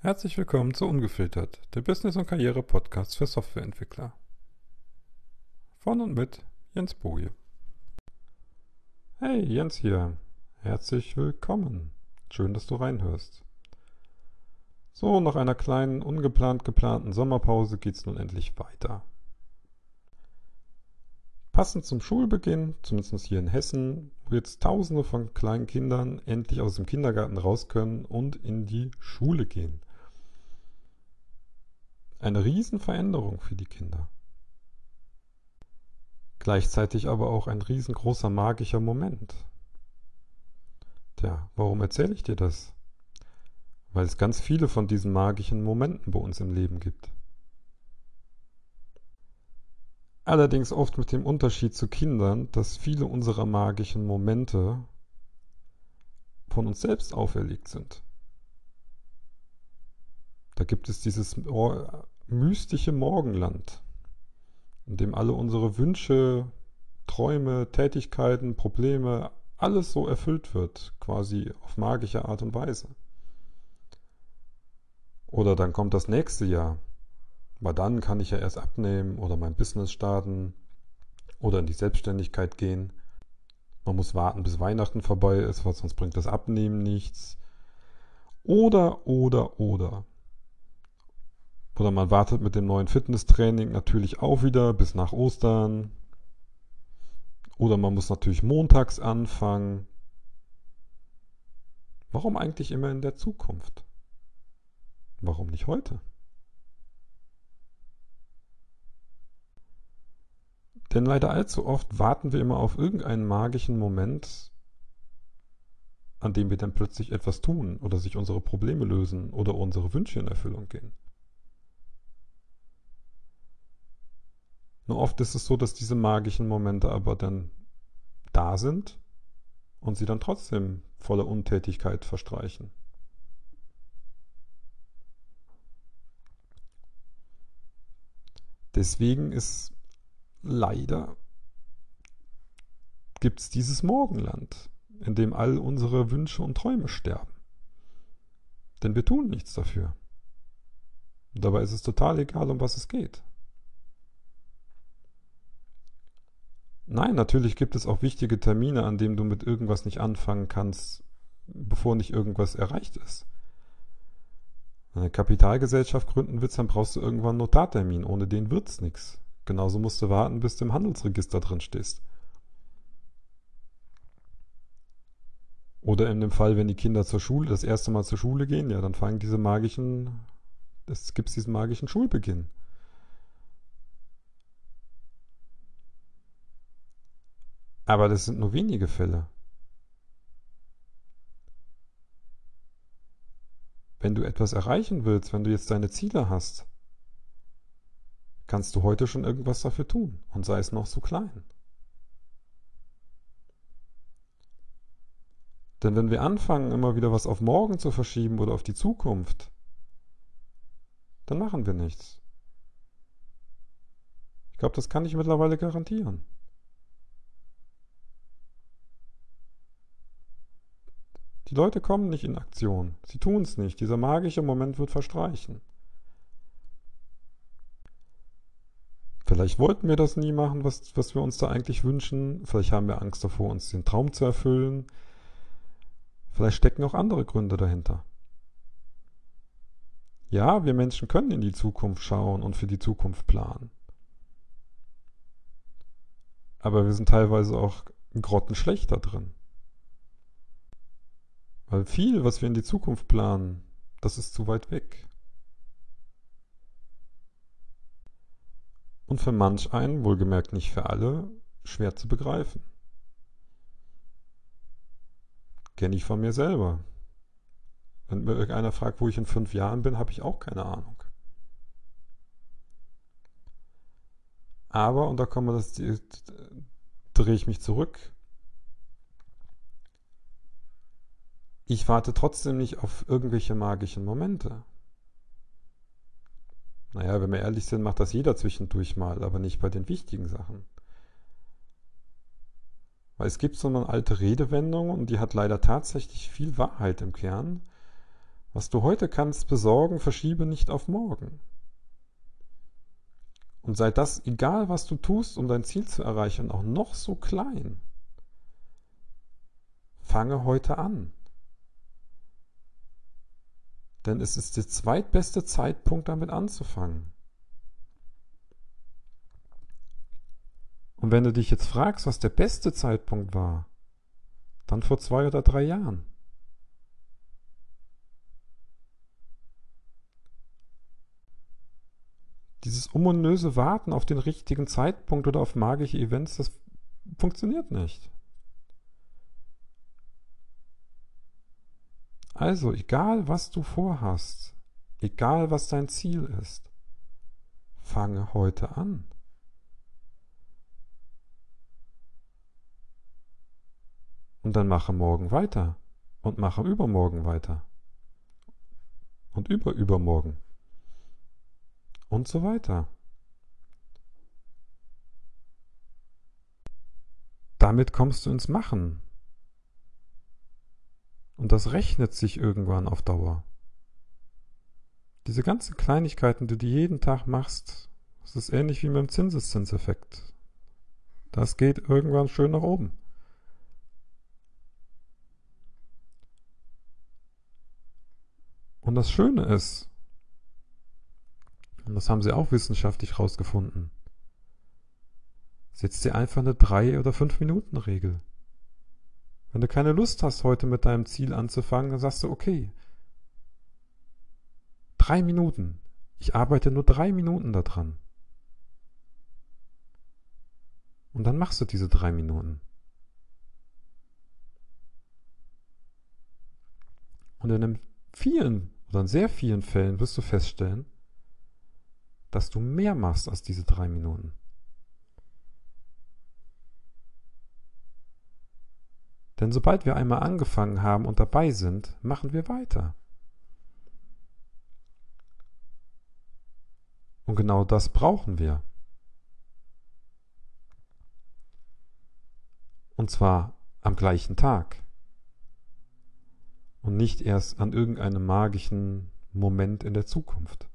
Herzlich willkommen zu Ungefiltert, der Business- und Karriere-Podcast für Softwareentwickler. Von und mit Jens Boje. Hey, Jens hier. Herzlich willkommen. Schön, dass du reinhörst. So, nach einer kleinen, ungeplant geplanten Sommerpause geht's nun endlich weiter. Passend zum Schulbeginn, zumindest hier in Hessen, wo jetzt Tausende von kleinen Kindern endlich aus dem Kindergarten raus können und in die Schule gehen. Eine Riesenveränderung für die Kinder. Gleichzeitig aber auch ein riesengroßer magischer Moment. Tja, warum erzähle ich dir das? Weil es ganz viele von diesen magischen Momenten bei uns im Leben gibt. Allerdings oft mit dem Unterschied zu Kindern, dass viele unserer magischen Momente von uns selbst auferlegt sind. Da gibt es dieses mystische Morgenland, in dem alle unsere Wünsche, Träume, Tätigkeiten, Probleme, alles so erfüllt wird, quasi auf magische Art und Weise. Oder dann kommt das nächste Jahr, weil dann kann ich ja erst abnehmen oder mein Business starten oder in die Selbstständigkeit gehen. Man muss warten, bis Weihnachten vorbei ist, weil sonst bringt das Abnehmen nichts. Oder, oder, oder. Oder man wartet mit dem neuen Fitnesstraining natürlich auch wieder bis nach Ostern. Oder man muss natürlich montags anfangen. Warum eigentlich immer in der Zukunft? Warum nicht heute? Denn leider allzu oft warten wir immer auf irgendeinen magischen Moment, an dem wir dann plötzlich etwas tun oder sich unsere Probleme lösen oder unsere Wünsche in Erfüllung gehen. Nur oft ist es so, dass diese magischen Momente aber dann da sind und sie dann trotzdem voller Untätigkeit verstreichen. Deswegen ist leider gibt es dieses Morgenland, in dem all unsere Wünsche und Träume sterben. Denn wir tun nichts dafür. Und dabei ist es total egal, um was es geht. Nein, natürlich gibt es auch wichtige Termine, an denen du mit irgendwas nicht anfangen kannst, bevor nicht irgendwas erreicht ist. Eine Kapitalgesellschaft gründen willst, dann brauchst du irgendwann einen Notartermin. Ohne den wird's nichts. Genauso musst du warten, bis du im Handelsregister drin stehst. Oder in dem Fall, wenn die Kinder zur Schule, das erste Mal zur Schule gehen, ja, dann fangen diese magischen, es gibt diesen magischen Schulbeginn. Aber das sind nur wenige Fälle. Wenn du etwas erreichen willst, wenn du jetzt deine Ziele hast, kannst du heute schon irgendwas dafür tun und sei es noch so klein. Denn wenn wir anfangen, immer wieder was auf morgen zu verschieben oder auf die Zukunft, dann machen wir nichts. Ich glaube, das kann ich mittlerweile garantieren. Die Leute kommen nicht in Aktion. Sie tun es nicht. Dieser magische Moment wird verstreichen. Vielleicht wollten wir das nie machen, was, was wir uns da eigentlich wünschen. Vielleicht haben wir Angst davor, uns den Traum zu erfüllen. Vielleicht stecken auch andere Gründe dahinter. Ja, wir Menschen können in die Zukunft schauen und für die Zukunft planen. Aber wir sind teilweise auch grottenschlecht da drin. Weil viel, was wir in die Zukunft planen, das ist zu weit weg. und für manch einen, wohlgemerkt nicht für alle, schwer zu begreifen. Kenne ich von mir selber. Wenn mir irgendeiner fragt, wo ich in fünf Jahren bin, habe ich auch keine Ahnung. Aber, und da kommen wir das, drehe ich mich zurück. Ich warte trotzdem nicht auf irgendwelche magischen Momente. Naja, wenn wir ehrlich sind, macht das jeder zwischendurch mal, aber nicht bei den wichtigen Sachen. Weil es gibt so eine alte Redewendung und die hat leider tatsächlich viel Wahrheit im Kern. Was du heute kannst besorgen, verschiebe nicht auf morgen. Und sei das, egal was du tust, um dein Ziel zu erreichen, auch noch so klein. Fange heute an. Denn es ist der zweitbeste Zeitpunkt, damit anzufangen. Und wenn du dich jetzt fragst, was der beste Zeitpunkt war, dann vor zwei oder drei Jahren. Dieses ominöse Warten auf den richtigen Zeitpunkt oder auf magische Events, das funktioniert nicht. Also, egal was du vorhast, egal was dein Ziel ist, fange heute an. Und dann mache morgen weiter und mache übermorgen weiter und überübermorgen und so weiter. Damit kommst du ins Machen. Und das rechnet sich irgendwann auf Dauer. Diese ganzen Kleinigkeiten, die du jeden Tag machst, das ist ähnlich wie mit dem Zinseszinseffekt. Das geht irgendwann schön nach oben. Und das Schöne ist, und das haben sie auch wissenschaftlich herausgefunden, setz dir einfach eine 3 oder 5 Minuten Regel. Wenn du keine Lust hast, heute mit deinem Ziel anzufangen, dann sagst du, okay, drei Minuten. Ich arbeite nur drei Minuten daran. Und dann machst du diese drei Minuten. Und in vielen oder in sehr vielen Fällen wirst du feststellen, dass du mehr machst als diese drei Minuten. Denn sobald wir einmal angefangen haben und dabei sind, machen wir weiter. Und genau das brauchen wir. Und zwar am gleichen Tag. Und nicht erst an irgendeinem magischen Moment in der Zukunft.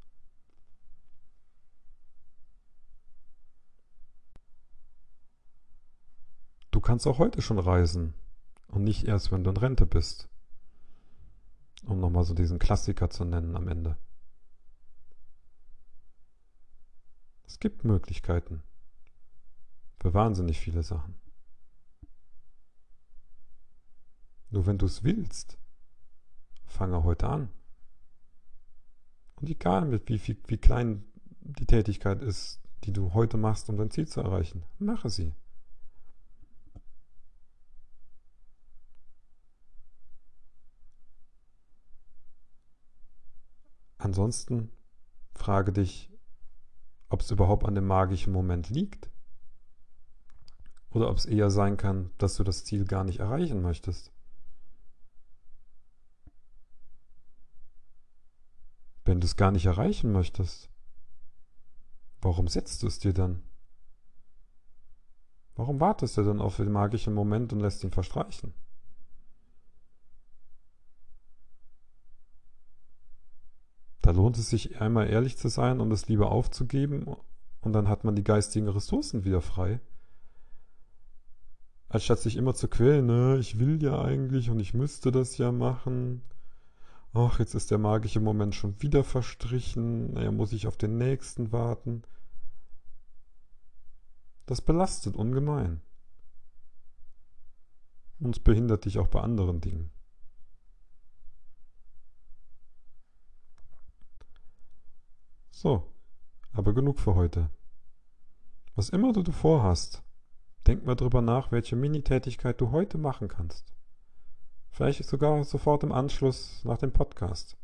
Du kannst auch heute schon reisen. Und nicht erst, wenn du in Rente bist. Um nochmal so diesen Klassiker zu nennen am Ende. Es gibt Möglichkeiten für wahnsinnig viele Sachen. Nur wenn du es willst, fange heute an. Und egal, mit wie, wie, wie klein die Tätigkeit ist, die du heute machst, um dein Ziel zu erreichen, mache sie. Ansonsten frage dich, ob es überhaupt an dem magischen Moment liegt. Oder ob es eher sein kann, dass du das Ziel gar nicht erreichen möchtest. Wenn du es gar nicht erreichen möchtest, warum setzt du es dir dann? Warum wartest du dann auf den magischen Moment und lässt ihn verstreichen? Da lohnt es sich einmal ehrlich zu sein und es lieber aufzugeben und dann hat man die geistigen Ressourcen wieder frei. Anstatt sich immer zu quälen, ne, ich will ja eigentlich und ich müsste das ja machen. Ach, jetzt ist der magische Moment schon wieder verstrichen, naja, muss ich auf den nächsten warten. Das belastet ungemein. Und es behindert dich auch bei anderen Dingen. So, aber genug für heute. Was immer du vorhast, denk mal drüber nach, welche Mini-Tätigkeit du heute machen kannst. Vielleicht sogar sofort im Anschluss nach dem Podcast.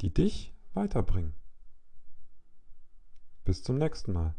Die dich weiterbringen. Bis zum nächsten Mal.